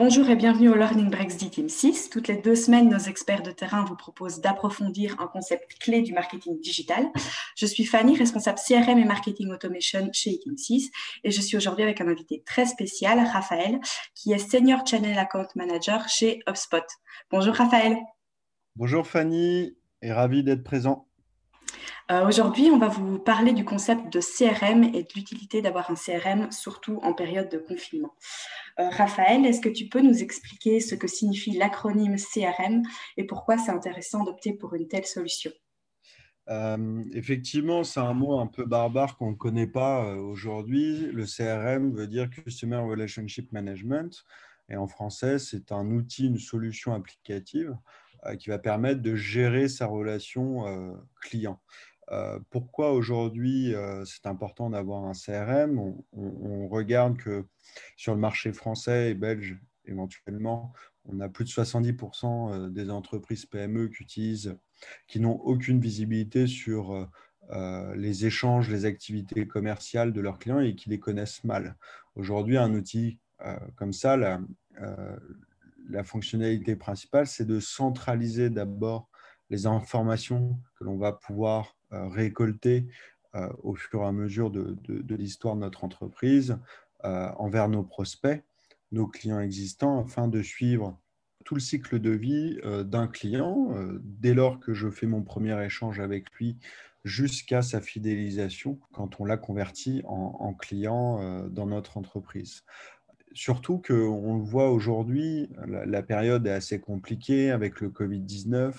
Bonjour et bienvenue au Learning Breaks d'E-Team 6. Toutes les deux semaines, nos experts de terrain vous proposent d'approfondir un concept clé du marketing digital. Je suis Fanny, responsable CRM et marketing automation chez E-Team 6 et je suis aujourd'hui avec un invité très spécial, Raphaël, qui est Senior Channel Account Manager chez HubSpot. Bonjour Raphaël. Bonjour Fanny et ravi d'être présent. Euh, aujourd'hui, on va vous parler du concept de CRM et de l'utilité d'avoir un CRM, surtout en période de confinement. Euh, Raphaël, est-ce que tu peux nous expliquer ce que signifie l'acronyme CRM et pourquoi c'est intéressant d'opter pour une telle solution? Euh, effectivement, c'est un mot un peu barbare qu'on ne connaît pas aujourd'hui. Le CRM veut dire Customer Relationship Management. Et en français, c'est un outil, une solution applicative qui va permettre de gérer sa relation client. Euh, pourquoi aujourd'hui euh, c'est important d'avoir un CRM on, regarde que sur le marché français et belge, éventuellement, on a plus de 70% euh, des entreprises PME qui utilisent, qui n'ont aucune visibilité sur les échanges, les activités commerciales de leurs clients et qui les connaissent mal. Aujourd'hui, un outil comme ça, la, la fonctionnalité principale, c'est de centraliser d'abord les informations que l'on va pouvoir euh, récolter euh, au fur et à mesure de, l'histoire de notre entreprise euh, envers nos prospects, nos clients existants, afin de suivre tout le cycle de vie d'un client, dès lors que je fais mon premier échange avec lui, jusqu'à sa fidélisation quand on l'a converti en, client dans notre entreprise surtout qu'on le voit aujourd'hui, la, période est assez compliquée avec le Covid-19.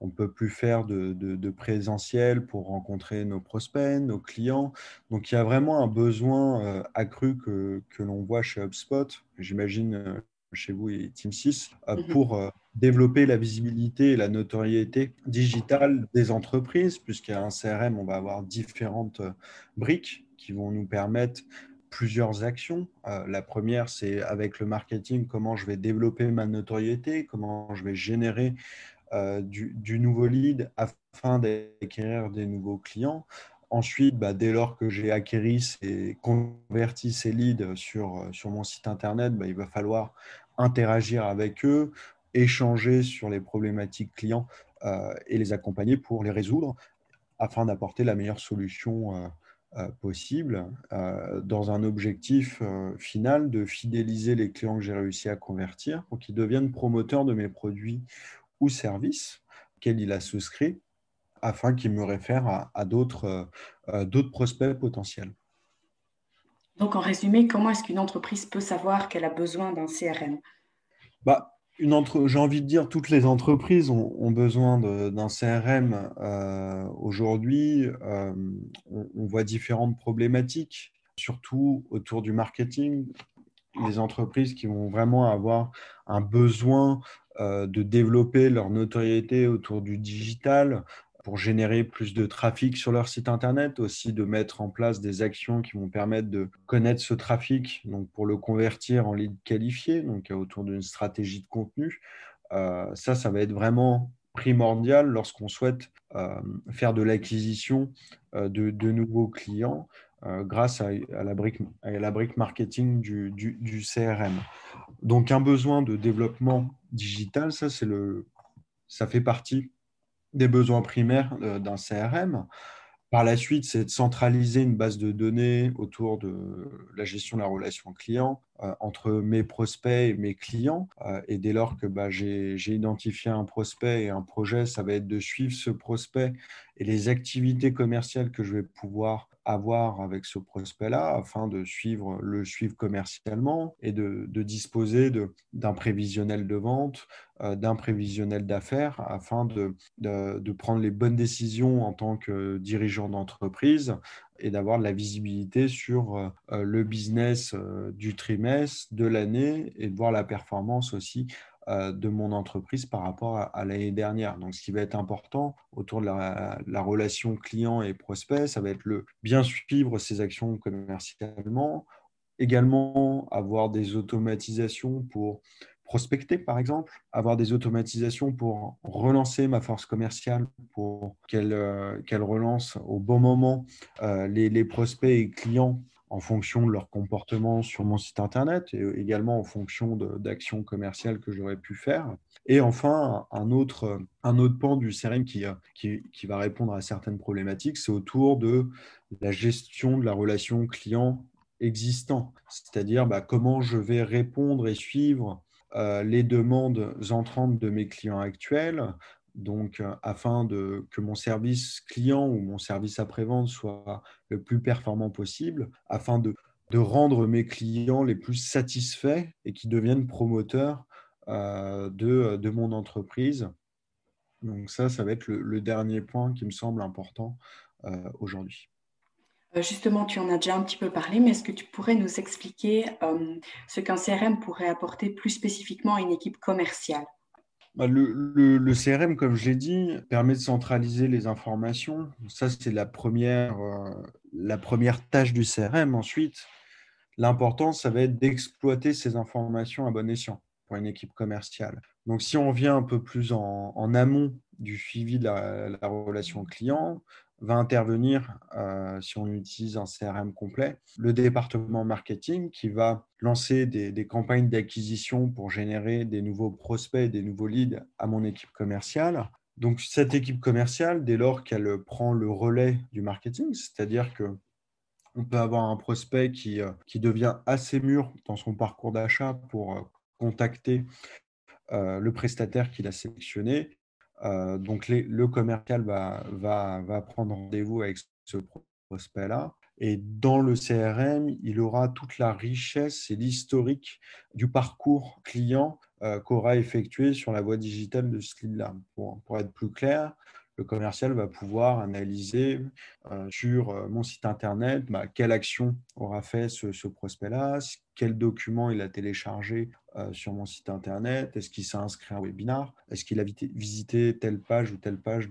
On ne peut plus faire de, présentiel pour rencontrer nos prospects, nos clients. Donc, il y a vraiment un besoin euh, accru que, l'on voit chez HubSpot, j'imagine euh, chez vous et Team 6, euh, mhm. pour développer la visibilité et la notoriété digitale des entreprises, a un CRM, on va avoir différentes briques qui vont nous permettre plusieurs actions. Euh, la première, c'est avec le marketing, comment je vais développer ma notoriété, comment je vais générer euh, du, nouveau lead afin d'acquérir des nouveaux clients. Ensuite, bah, dès lors que j'ai acquéri et converti ces leads sur, sur mon site internet, bah, il va falloir interagir avec eux, échanger sur les problématiques clients euh, et les accompagner pour les résoudre afin d'apporter la meilleure solution euh, possible euh, dans un objectif euh, final de fidéliser les clients que j'ai réussi à convertir pour qu'ils deviennent promoteurs de mes produits ou services auxquels il a souscrit afin qu'ils me réfèrent à, d'autres prospects potentiels. Donc, en résumé, comment est-ce qu'une entreprise peut savoir qu'elle a besoin d'un CRM bah, j'ai envie de dire, toutes les entreprises ont, besoin d'un CRM euh, aujourd'hui. Euh, on, voit différentes problématiques, surtout autour du marketing. Les entreprises qui vont vraiment avoir un besoin euh, de développer leur notoriété autour du digital, pour générer plus de trafic sur leur site internet, aussi de mettre en place des actions qui vont permettre de connaître ce trafic, donc pour le convertir en lead qualifié, donc autour d'une stratégie de contenu. Euh, ça, ça va être vraiment primordial lorsqu'on souhaite euh, faire de l'acquisition euh, de, de, nouveaux clients grâce à, la brique, à la brique marketing du, du, du, CRM. Donc un besoin de développement digital, ça, c'est le, ça fait partie des besoins primaires euh, d'un CRM. Par la suite, c'est de centraliser une base de données autour de la gestion de la relation client euh, entre mes prospects et mes clients. Euh, et dès lors que bah, j'ai identifié un prospect et un projet, ça va être de suivre ce prospect et les activités commerciales que je vais pouvoir avoir avec ce prospect-là afin de suivre, le suivre commercialement et de, disposer d'un prévisionnel de vente, euh, d'un prévisionnel d'affaires afin de, de, prendre les bonnes décisions en tant que dirigeant d'entreprise et d'avoir de la visibilité sur euh, le business euh, du trimestre, de l'année et de voir la performance aussi de mon entreprise par rapport à, l'année dernière. Donc, ce qui va être important autour de la, relation client et prospect, ça va être le bien suivre ses actions commercialement, également avoir des automatisations pour prospecter, par exemple, avoir des automatisations pour relancer ma force commerciale, pour qu'elle euh, relance au bon moment euh, les, les, prospects et clients en fonction de leur comportement sur mon site internet et également en fonction d'actions commerciales que j'aurais pu faire. Et enfin, un autre, un autre pan du CRM qui, qui, qui va répondre à certaines problématiques, c'est autour de la gestion de la relation client existant, c'est-à-dire bah, comment je vais répondre et suivre euh, les demandes entrantes de mes clients actuels, donc euh, afin de, que mon service client ou mon service après-vente soit le plus performant possible, afin de, rendre mes clients les plus satisfaits et qui deviennent promoteurs euh, de, mon entreprise. Donc ça, ça va être le, dernier point qui me semble important aujourd'hui. Euh, justement, tu en as déjà un petit peu parlé, mais est-ce que tu pourrais nous expliquer ce qu'un CRM pourrait apporter plus spécifiquement à une équipe commerciale? Bah, le, CRM, comme je l'ai dit, permet de centraliser les informations. Ça, c'est la première, euh, la première tâche du CRM. Ensuite, l'important, ça va être d'exploiter ces informations à bon escient pour une équipe commerciale. Donc, si on vient un peu plus en, amont du suivi de la relation client, va intervenir, euh, si on utilise un CRM complet, le département marketing qui va lancer des, campagnes d'acquisition pour générer des nouveaux prospects, des nouveaux leads à mon équipe commerciale. Donc cette équipe commerciale, dès lors qu'elle prend le relais du marketing, c'est-à-dire que on peut avoir un prospect qui, euh, qui devient assez mûr dans son parcours d'achat pour euh, contacter le prestataire qu'il a sélectionné euh, donc, le commercial va, prendre rendez-vous avec ce prospect-là. Et dans le CRM, il aura toute la richesse et l'historique du parcours client euh, qu'aura effectué sur la voie digitale de ce lead-là. Pour, être plus clair, le commercial va pouvoir analyser euh, sur euh, mon site internet bah, quelle action aura fait ce, prospect-là, quel document il a téléchargé euh, sur mon site internet, est-ce qu'il s'est inscrit à un webinar, est-ce qu'il a visité telle page ou telle page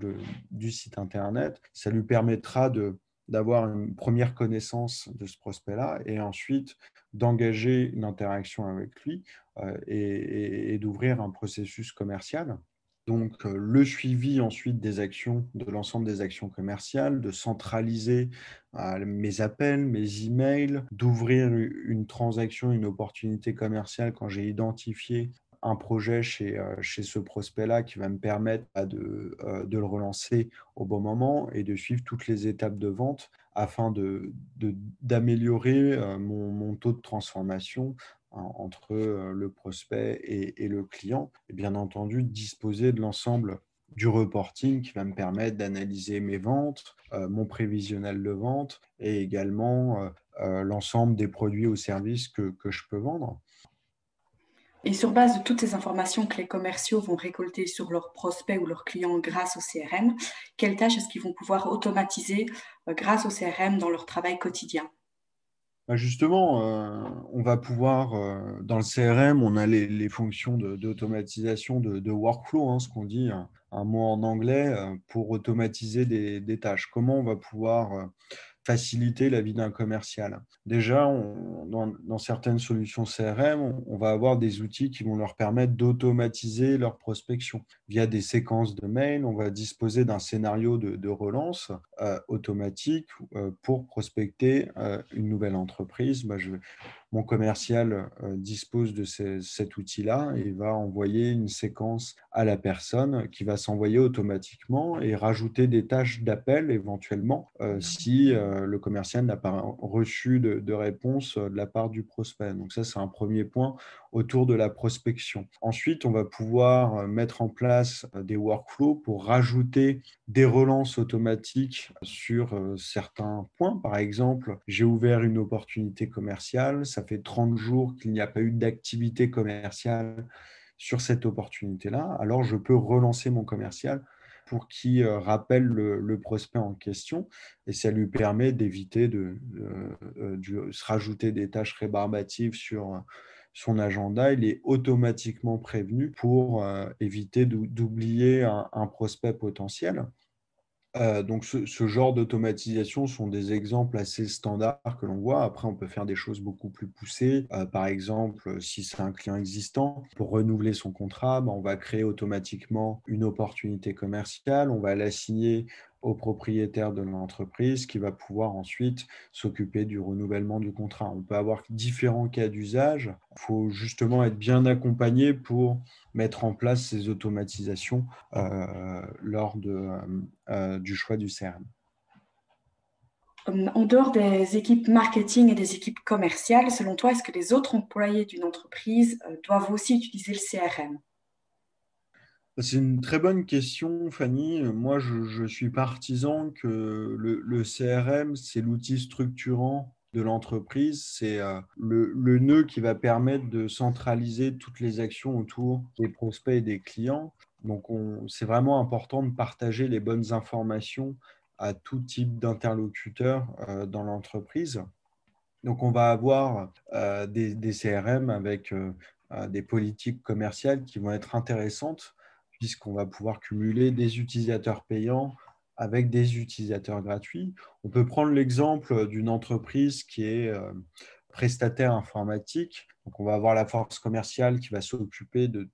du site internet. Ça lui permettra d'avoir une première connaissance de ce prospect-là et ensuite d'engager une interaction avec lui et d'ouvrir un processus commercial donc euh, le suivi ensuite des actions, de l'ensemble des actions commerciales, de centraliser euh, mes appels, mes emails, d'ouvrir une transaction, une opportunité commerciale quand j'ai identifié un projet chez, euh, ce prospect-là qui va me permettre bah, de, le relancer au bon moment et de suivre toutes les étapes de vente afin d'améliorer mon, taux de transformation entre euh, le prospect et, le client. Et bien entendu, disposer de l'ensemble du reporting qui va me permettre d'analyser mes ventes, euh, mon prévisionnel de vente et également euh, l'ensemble des produits ou services que, que, je peux vendre. Et sur base de toutes ces informations que les commerciaux vont récolter sur leurs prospects ou leurs clients grâce au CRM, quelles tâches est-ce qu'ils vont pouvoir automatiser grâce au CRM dans leur travail quotidien? Bah, justement, euh, on va pouvoir, euh, dans le CRM, on a les, fonctions d'automatisation de, workflow, hein, ce qu'on dit, un, mot en anglais, euh, pour automatiser des, tâches. Comment on va pouvoir faciliter la vie d'un commercial. Déjà, dans, certaines solutions CRM, on, va avoir des outils qui vont leur permettre d'automatiser leur prospection. Via des séquences de mails, on va disposer d'un scénario de, relance euh, automatique euh, pour prospecter euh, une nouvelle entreprise. Bah, je, mon commercial euh, dispose de cet outil-là et va envoyer une séquence à la personne qui va s'envoyer automatiquement et rajouter des tâches d'appel éventuellement euh, si euh, le commercial n'a pas reçu de, de, réponse de la part du prospect. Donc ça, c'est un premier point autour de la prospection. Ensuite, on va pouvoir mettre en place des workflows pour rajouter des relances automatiques sur certains points. Par exemple, j'ai ouvert une opportunité commerciale, ça fait 30 jours qu'il n'y a pas eu d'activité commerciale sur cette opportunité-là, alors je peux relancer mon commercial pour qu'il euh, rappelle le, prospect en question et ça lui permet d'éviter de, euh, se rajouter des tâches rébarbatives sur son agenda, il est automatiquement prévenu pour euh, éviter d'oublier un, prospect potentiel. Euh, donc, ce, genre d'automatisation sont des exemples assez standards que l'on voit. Après, on peut faire des choses beaucoup plus poussées. Euh, par exemple, si c'est un client existant, pour renouveler son contrat, ben, on va créer automatiquement une opportunité commerciale. On va l'assigner au propriétaire de l'entreprise qui va pouvoir ensuite s'occuper du renouvellement du contrat. On peut avoir différents cas d'usage. Il faut justement être bien accompagné pour mettre en place ces automatisations euh, lors de, euh, du choix du CRM. En dehors des équipes marketing et des équipes commerciales, selon toi, est-ce que les autres employés d'une entreprise euh, doivent aussi utiliser le CRM? C'est une très bonne question, Fanny. Moi, je, suis partisan que le, CRM, c'est l'outil structurant de l'entreprise. C'est euh, le, nœud qui va permettre de centraliser toutes les actions autour des prospects et des clients. Donc, c'est vraiment important de partager les bonnes informations à tout type d'interlocuteurs euh, dans l'entreprise. Donc, on va avoir euh, des, CRM avec des politiques commerciales qui vont être intéressantes puisqu'on va pouvoir cumuler des utilisateurs payants avec des utilisateurs gratuits. On peut prendre l'exemple d'une entreprise qui est euh, prestataire informatique donc, on va avoir la force commerciale qui va s'occuper de,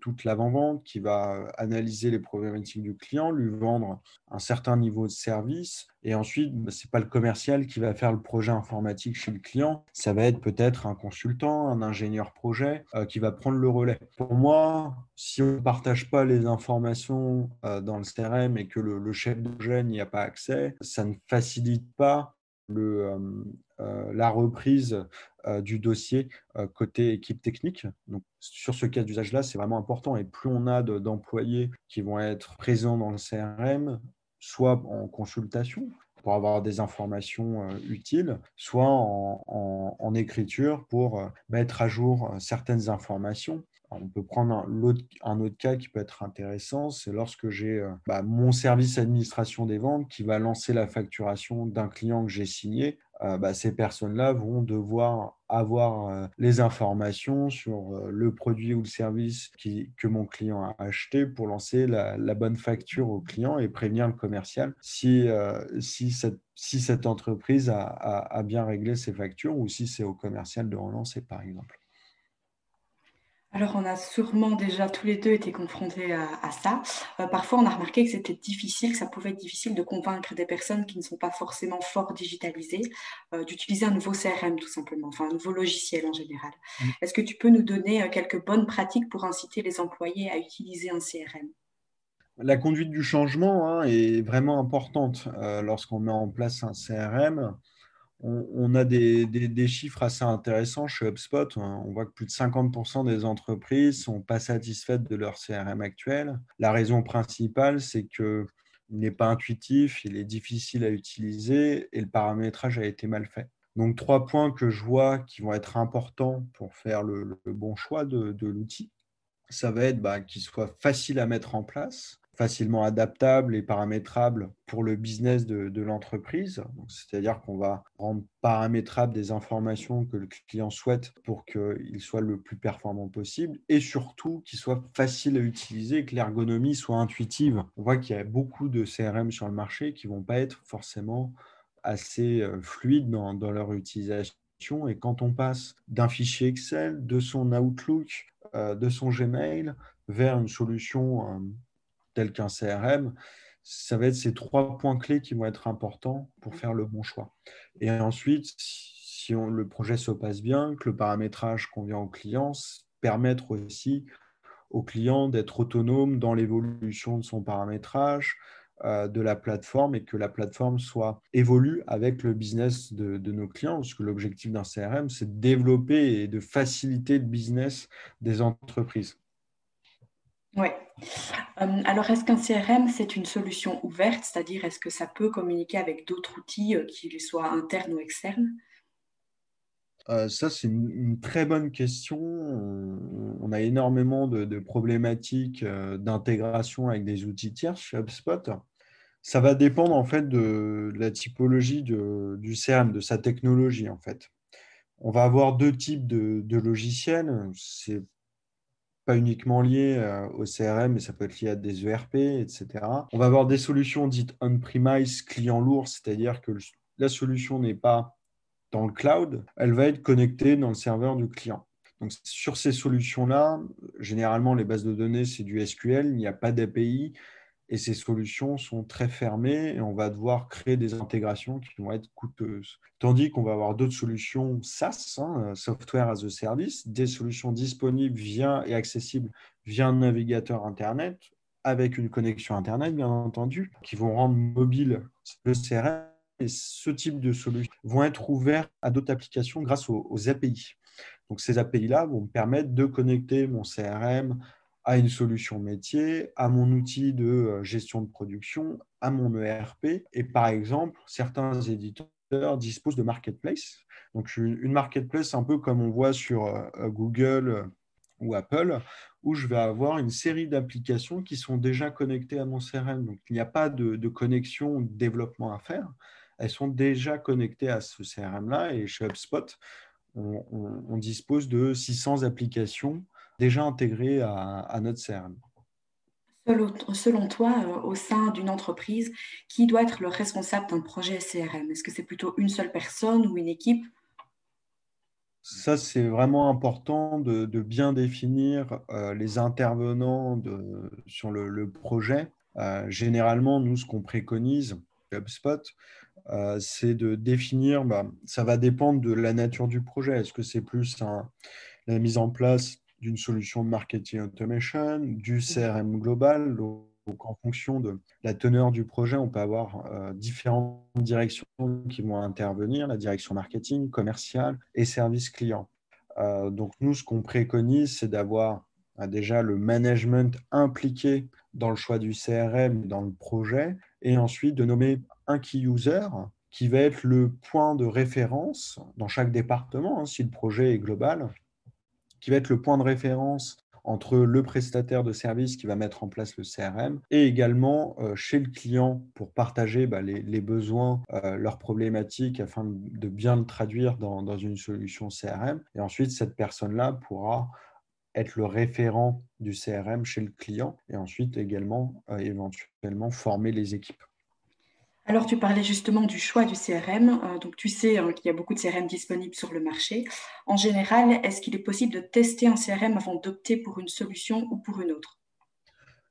toute l'avant-vente, qui va analyser les problématiques du client, lui vendre un certain niveau de service. Et ensuite, bah, ce n'est pas le commercial qui va faire le projet informatique chez le client. Ça va être peut-être un consultant, un ingénieur projet euh, qui va prendre le relais. Pour moi, si on ne partage pas les informations euh, dans le CRM et que le, chef de projet n'y a pas accès, ça ne facilite pas euh, euh, la reprise euh, du dossier côté équipe technique. Sur ce cas d'usage-là, c'est vraiment important. Et plus on a d'employés qui vont être présents dans le CRM, soit en consultation pour avoir des informations utiles, soit en, écriture pour mettre à jour certaines informations. On peut prendre un, autre cas qui peut être intéressant, c'est lorsque j'ai bah, mon service administration des ventes qui va lancer la facturation d'un client que j'ai signé euh, bah, ces personnes-là vont devoir avoir euh, les informations sur euh, le produit ou le service que mon client a acheté pour lancer la, bonne facture au client et prévenir le commercial si, si, cette, entreprise a bien réglé ses factures ou si c'est au commercial de relancer, par exemple. Alors, on a sûrement déjà tous les deux été confrontés à, ça. Euh, parfois, on a remarqué que c'était difficile, que ça pouvait être difficile de convaincre des personnes qui ne sont pas forcément fort digitalisées euh, d'utiliser un nouveau CRM, tout simplement, enfin un nouveau logiciel en général. Mmh. Est-ce que tu peux nous donner euh, quelques bonnes pratiques pour inciter les employés à utiliser un CRM la conduite du changement hein, est vraiment importante lorsqu'on met en place un CRM on, a des, chiffres assez intéressants chez HubSpot. On voit que plus de 50% des entreprises ne sont pas satisfaites de leur CRM actuel. La raison principale, c'est qu'il n'est pas intuitif, il est difficile à utiliser et le paramétrage a été mal fait. Donc, trois points que je vois qui vont être importants pour faire le, bon choix de, l'outil. Ça va être bah, qu'il soit facile à mettre en place, facilement adaptable et paramétrable pour le business de, l'entreprise. C'est-à-dire qu'on va rendre paramétrable des informations que le client souhaite pour qu'il soit le plus performant possible et surtout qu'il soit facile à utiliser, que l'ergonomie soit intuitive. On voit qu'il y a beaucoup de CRM sur le marché qui ne vont pas être forcément assez euh, fluides dans, leur utilisation. Et quand on passe d'un fichier Excel, de son Outlook, euh, de son Gmail vers une solution euh, tel qu'un CRM, ça va être ces trois points clés qui vont être importants pour faire le bon choix. Et ensuite, si le projet se passe bien, que le paramétrage convient au client, permettre aussi au client d'être autonome dans l'évolution de son paramétrage, euh, de la plateforme et que la plateforme soit évolue avec le business de, de nos clients, parce que l'objectif d'un CRM, c'est de développer et de faciliter le business des entreprises. Oui. Euh, alors, est-ce qu'un CRM, c'est une solution ouverte, c'est-à-dire est-ce que ça peut communiquer avec d'autres outils, euh, qu'ils soient internes ou externes euh, ça, c'est une, très bonne question. On, a énormément de, problématiques d'intégration avec des outils tiers chez HubSpot. Ça va dépendre en fait de, la typologie du CRM, de sa technologie en fait. On va avoir deux types de, logiciels. Uniquement lié euh, au CRM, mais ça peut être lié à des ERP, etc. On va avoir des solutions dites on-premise, client lourd, c'est-à-dire que la solution n'est pas dans le cloud, elle va être connectée dans le serveur du client. Donc, sur ces solutions-là, généralement, les bases de données, c'est du SQL, il n'y a pas d'API. Et ces solutions sont très fermées et on va devoir créer des intégrations qui vont être coûteuses. Tandis qu'on va avoir d'autres solutions SaaS, hein, Software as a Service, des solutions disponibles via et accessibles via un navigateur Internet avec une connexion Internet, bien entendu, qui vont rendre mobile le CRM. Et ce type de solutions vont être ouverts à d'autres applications grâce aux API. Donc ces API-là vont me permettre de connecter mon CRM à une solution métier, à mon outil de euh, gestion de production, à mon ERP. Et par exemple, certains éditeurs disposent de marketplace. Donc une marketplace un peu comme on voit sur euh, Google euh, ou Apple, où je vais avoir une série d'applications qui sont déjà connectées à mon CRM. Donc il n'y a pas de, connexion ou de développement à faire. Elles sont déjà connectées à ce CRM-là. Et chez HubSpot, on, dispose de 600 applications déjà intégrées à, notre CRM. Selon, toi, euh, au sein d'une entreprise, qui doit être le responsable d'un projet CRM? Est-ce que c'est plutôt une seule personne ou une équipe? Ça, c'est vraiment important de, bien définir euh, les intervenants sur le, projet. Euh, généralement, nous, ce qu'on préconise, HubSpot, euh, c'est de définir, bah, ça va dépendre de la nature du projet. Est-ce que c'est plus la mise en place d'une solution de marketing automation, du CRM global donc, en fonction de la teneur du projet, on peut avoir euh, différentes directions qui vont intervenir, la direction marketing, commerciale et service client. Euh, donc, nous, ce qu'on préconise, c'est d'avoir déjà le management impliqué dans le choix du CRM, dans le projet, et ensuite de nommer un key user qui va être le point de référence dans chaque département, hein, si le projet est global, qui va être le point de référence entre le prestataire de service qui va mettre en place le CRM et également euh, chez le client pour partager bah, les, besoins, euh, leurs problématiques afin de bien le traduire dans, une solution CRM. Et ensuite, cette personne-là pourra être le référent du CRM chez le client et ensuite également euh, éventuellement former les équipes. Alors, tu parlais justement du choix du CRM. Euh, donc, tu sais hein, qu'il y a beaucoup de CRM disponibles sur le marché. En général, est-ce qu'il est possible de tester un CRM avant d'opter pour une solution ou pour une autre?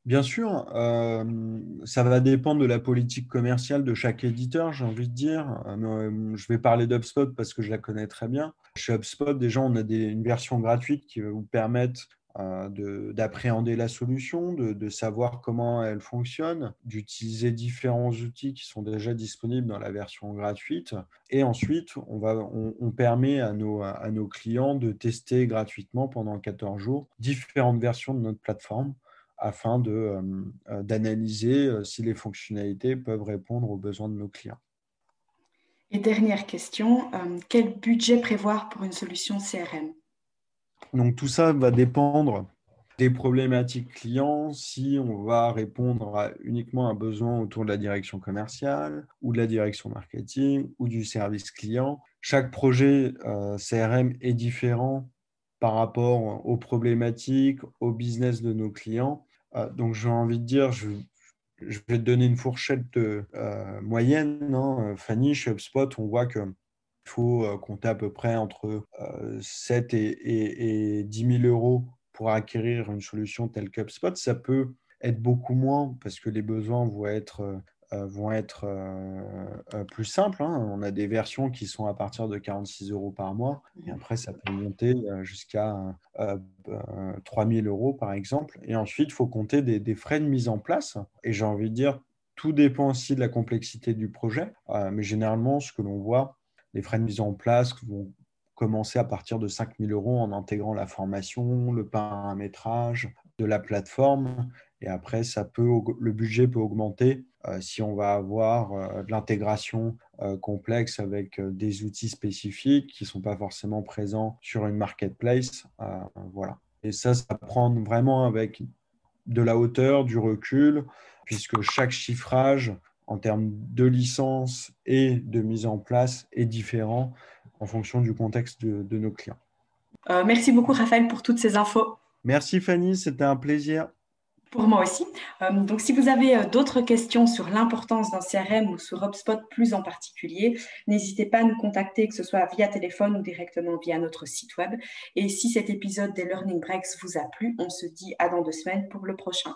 Bien sûr, euh, ça va dépendre de la politique commerciale de chaque éditeur, j'ai envie de dire. je vais parler d'HubSpot parce que je la connais très bien. Chez HubSpot, déjà, on a une version gratuite qui va vous permettre euh, d'appréhender la solution, de, savoir comment elle fonctionne, d'utiliser différents outils qui sont déjà disponibles dans la version gratuite. Et ensuite, on, va, on, permet à nos, à nos clients de tester gratuitement pendant 14 jours différentes versions de notre plateforme afin euh, euh, d'analyser si les fonctionnalités peuvent répondre aux besoins de nos clients. Et dernière question, quel budget prévoir pour une solution CRM donc tout ça va dépendre des problématiques clients, si on va répondre à uniquement un besoin autour de la direction commerciale ou de la direction marketing ou du service client. Chaque projet euh, CRM est différent par rapport aux problématiques, au business de nos clients. Euh, donc j'ai envie de dire, je, vais te donner une fourchette euh, moyenne. Hein. Fanny, chez HubSpot, on voit que faut euh, compter à peu près entre 7 euh, et, 10 000 euros pour acquérir une solution telle qu'UpSpot. Ça peut être beaucoup moins parce que les besoins vont être, euh, vont être plus simples. Hein. On a des versions qui sont à partir de 46 euros par mois et après ça peut monter jusqu'à 3 000 euros par exemple. Et ensuite, il faut compter des, des, frais de mise en place. Et j'ai envie de dire, tout dépend aussi de la complexité du projet. mais généralement, ce que l'on voit, les frais de mise en place vont commencer à partir de 5 000 euros en intégrant la formation, le paramétrage de la plateforme. Et après, ça peut, le budget peut augmenter euh, si on va avoir euh, de l'intégration euh, complexe avec des outils spécifiques qui ne sont pas forcément présents sur une marketplace. voilà. Et ça, ça prend vraiment avec de la hauteur, du recul, puisque chaque chiffrage en termes de licence et de mise en place est différent en fonction du contexte de, nos clients. Euh, merci beaucoup Raphaël pour toutes ces infos. Merci Fanny, c'était un plaisir. Pour moi aussi. Euh, donc, si vous avez euh, d'autres questions sur l'importance d'un CRM ou sur HubSpot plus en particulier, n'hésitez pas à nous contacter, que ce soit via téléphone ou directement via notre site web. Et si cet épisode des Learning Breaks vous a plu, on se dit à dans deux semaines pour le prochain.